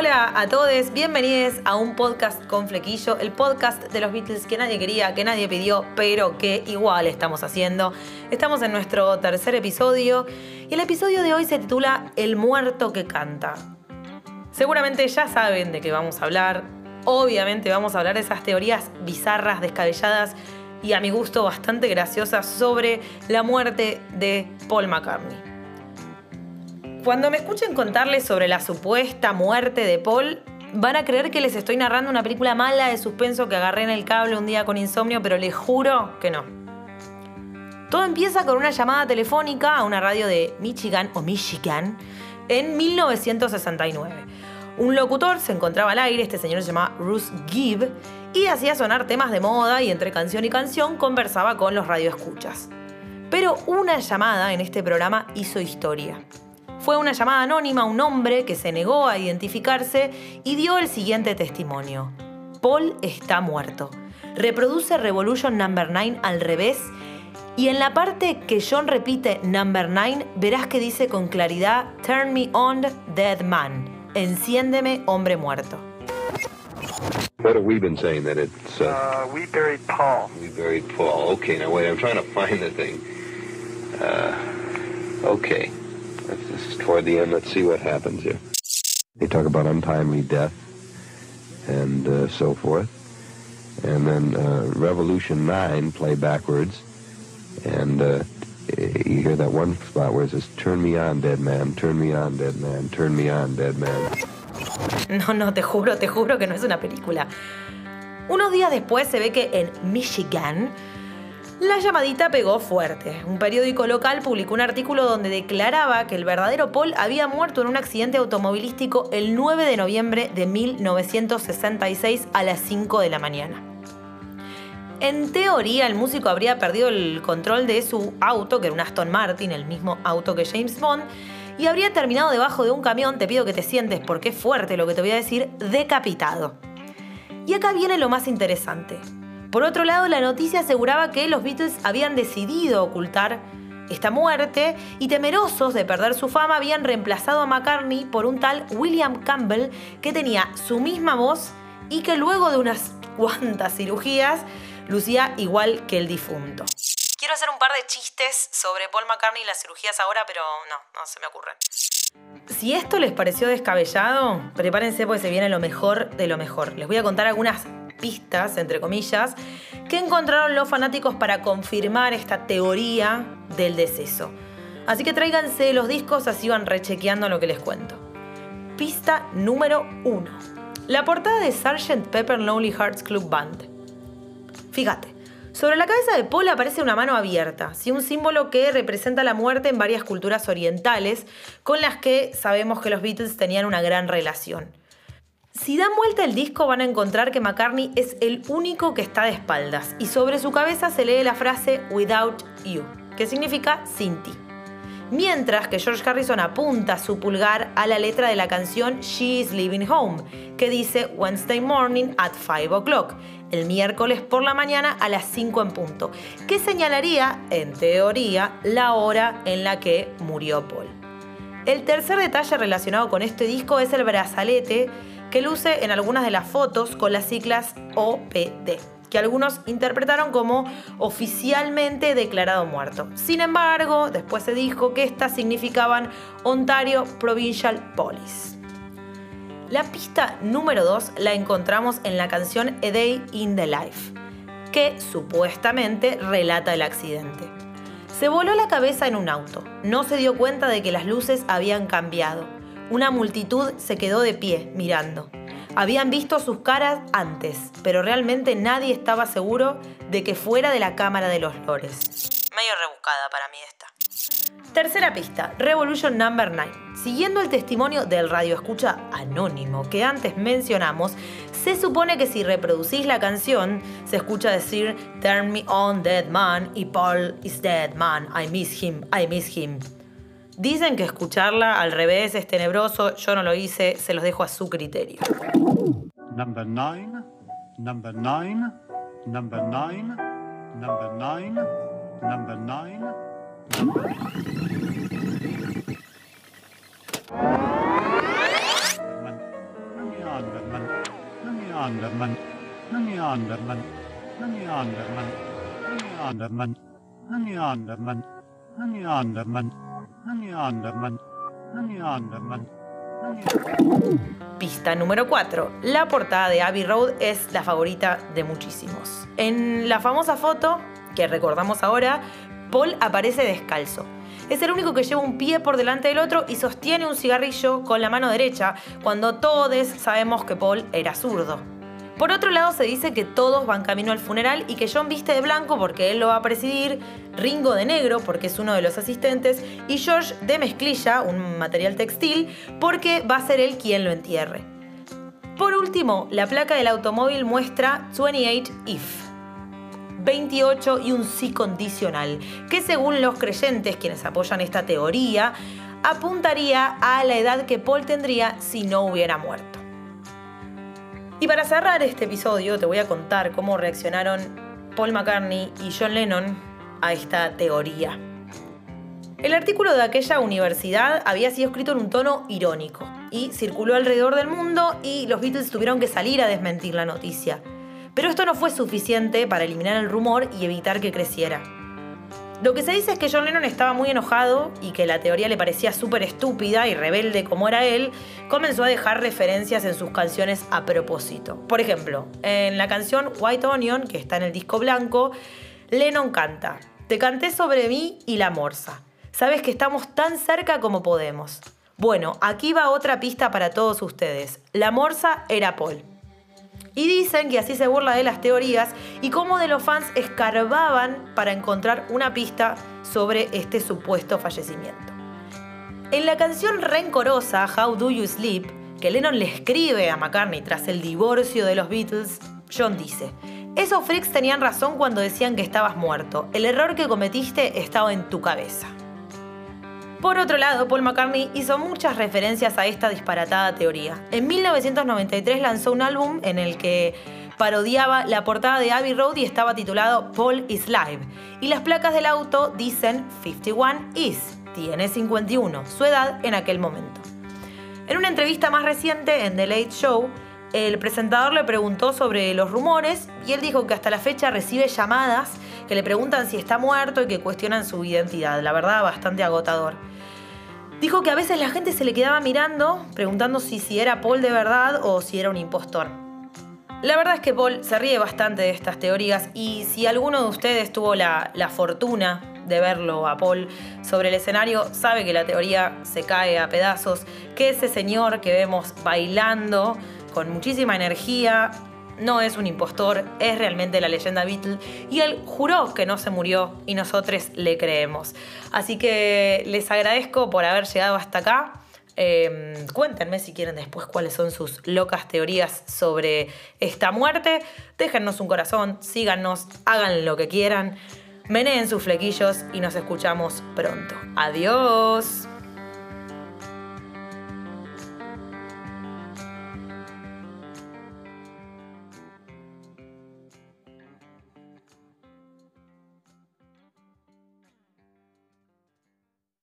Hola a todos, bienvenidos a un podcast con flequillo, el podcast de los Beatles que nadie quería, que nadie pidió, pero que igual estamos haciendo. Estamos en nuestro tercer episodio y el episodio de hoy se titula El muerto que canta. Seguramente ya saben de qué vamos a hablar. Obviamente vamos a hablar de esas teorías bizarras, descabelladas y a mi gusto bastante graciosas sobre la muerte de Paul McCartney. Cuando me escuchen contarles sobre la supuesta muerte de Paul, van a creer que les estoy narrando una película mala de suspenso que agarré en el cable un día con insomnio, pero les juro que no. Todo empieza con una llamada telefónica a una radio de Michigan o Michigan en 1969. Un locutor se encontraba al aire, este señor se llamaba Bruce Gibb, y hacía sonar temas de moda y entre canción y canción conversaba con los radioescuchas. Pero una llamada en este programa hizo historia. Fue una llamada anónima a un hombre que se negó a identificarse y dio el siguiente testimonio. Paul está muerto. Reproduce Revolution Number 9 al revés y en la parte que John repite Number 9 verás que dice con claridad Turn me on, dead man. Enciéndeme, hombre muerto. What have we been saying that it's? Uh, Uh, we buried Paul. we buried Paul. Okay, now wait. I'm trying to find the thing. Uh, okay, Toward the end. Let's see what happens here. They talk about untimely death and uh, so forth, and then uh, Revolution Nine play backwards, and uh, you hear that one spot where it says "Turn me on, dead man. Turn me on, dead man. Turn me on, dead man." No, no, te juro, te juro que no es una película. Unos días después se ve que en Michigan la llamadita pegó fuerte. Un periódico local publicó un artículo donde declaraba que el verdadero Paul había muerto en un accidente automovilístico el 9 de noviembre de 1966 a las 5 de la mañana. En teoría, el músico habría perdido el control de su auto, que era un Aston Martin, el mismo auto que James Bond, y habría terminado debajo de un camión, te pido que te sientes porque es fuerte lo que te voy a decir, decapitado. Y acá viene lo más interesante. Por otro lado, la noticia aseguraba que los Beatles habían decidido ocultar esta muerte y temerosos de perder su fama habían reemplazado a McCartney por un tal William Campbell que tenía su misma voz y que luego de unas cuantas cirugías lucía igual que el difunto. Quiero hacer un par de chistes sobre Paul McCartney y las cirugías ahora, pero no, no se me ocurren. Si esto les pareció descabellado, prepárense porque se viene lo mejor de lo mejor. Les voy a contar algunas pistas, entre comillas, que encontraron los fanáticos para confirmar esta teoría del deceso. Así que tráiganse los discos, así van rechequeando lo que les cuento. Pista número 1. La portada de Sgt. Pepper Lonely Hearts Club Band. Fíjate, sobre la cabeza de Paul aparece una mano abierta, ¿sí? un símbolo que representa la muerte en varias culturas orientales con las que sabemos que los Beatles tenían una gran relación. Si dan vuelta el disco van a encontrar que McCartney es el único que está de espaldas y sobre su cabeza se lee la frase Without You, que significa sin ti. Mientras que George Harrison apunta su pulgar a la letra de la canción She is Leaving Home, que dice Wednesday morning at 5 o'clock, el miércoles por la mañana a las 5 en punto, que señalaría, en teoría, la hora en la que murió Paul. El tercer detalle relacionado con este disco es el brazalete que luce en algunas de las fotos con las siglas OPD, que algunos interpretaron como oficialmente declarado muerto. Sin embargo, después se dijo que estas significaban Ontario Provincial Police. La pista número 2 la encontramos en la canción A Day in the Life, que supuestamente relata el accidente. Se voló la cabeza en un auto, no se dio cuenta de que las luces habían cambiado. Una multitud se quedó de pie, mirando. Habían visto sus caras antes, pero realmente nadie estaba seguro de que fuera de la Cámara de los Lores. Medio rebuscada para mí esta. Tercera pista, Revolution Number 9. Siguiendo el testimonio del radioescucha anónimo que antes mencionamos, se supone que si reproducís la canción, se escucha decir Turn me on, dead man, y Paul is dead man, I miss him, I miss him. Dicen que escucharla al revés es tenebroso, yo no lo hice, se los dejo a su criterio. Number nine, number nine, number nine, number nine, number nine. Neanderman, Pista número 4. La portada de Abbey Road es la favorita de muchísimos. En la famosa foto, que recordamos ahora, Paul aparece descalzo. Es el único que lleva un pie por delante del otro y sostiene un cigarrillo con la mano derecha, cuando todos sabemos que Paul era zurdo. Por otro lado, se dice que todos van camino al funeral y que John viste de blanco porque él lo va a presidir, Ringo de negro porque es uno de los asistentes y George de mezclilla, un material textil, porque va a ser él quien lo entierre. Por último, la placa del automóvil muestra 28 if. 28 y un sí condicional, que según los creyentes quienes apoyan esta teoría, apuntaría a la edad que Paul tendría si no hubiera muerto. Y para cerrar este episodio te voy a contar cómo reaccionaron Paul McCartney y John Lennon a esta teoría. El artículo de aquella universidad había sido escrito en un tono irónico y circuló alrededor del mundo y los Beatles tuvieron que salir a desmentir la noticia. Pero esto no fue suficiente para eliminar el rumor y evitar que creciera. Lo que se dice es que John Lennon estaba muy enojado y que la teoría le parecía súper estúpida y rebelde como era él, comenzó a dejar referencias en sus canciones a propósito. Por ejemplo, en la canción White Onion, que está en el disco blanco, Lennon canta, Te canté sobre mí y la morsa. Sabes que estamos tan cerca como podemos. Bueno, aquí va otra pista para todos ustedes. La morsa era Paul. Y dicen que así se burla de las teorías y cómo de los fans escarbaban para encontrar una pista sobre este supuesto fallecimiento. En la canción rencorosa How Do You Sleep, que Lennon le escribe a McCartney tras el divorcio de los Beatles, John dice, esos freaks tenían razón cuando decían que estabas muerto, el error que cometiste estaba en tu cabeza. Por otro lado, Paul McCartney hizo muchas referencias a esta disparatada teoría. En 1993 lanzó un álbum en el que parodiaba la portada de Abbey Road y estaba titulado Paul is Live. Y las placas del auto dicen 51 is, tiene 51, su edad en aquel momento. En una entrevista más reciente en The Late Show, el presentador le preguntó sobre los rumores y él dijo que hasta la fecha recibe llamadas que le preguntan si está muerto y que cuestionan su identidad. La verdad, bastante agotador. Dijo que a veces la gente se le quedaba mirando, preguntando si, si era Paul de verdad o si era un impostor. La verdad es que Paul se ríe bastante de estas teorías y si alguno de ustedes tuvo la, la fortuna de verlo a Paul sobre el escenario, sabe que la teoría se cae a pedazos, que ese señor que vemos bailando con muchísima energía no es un impostor, es realmente la leyenda Beatle y él juró que no se murió y nosotros le creemos. Así que les agradezco por haber llegado hasta acá. Em, cuéntenme si quieren después cuáles son sus locas teorías sobre esta muerte. Déjennos un corazón, síganos, hagan lo que quieran, meneen sus flequillos y nos escuchamos pronto. Adiós.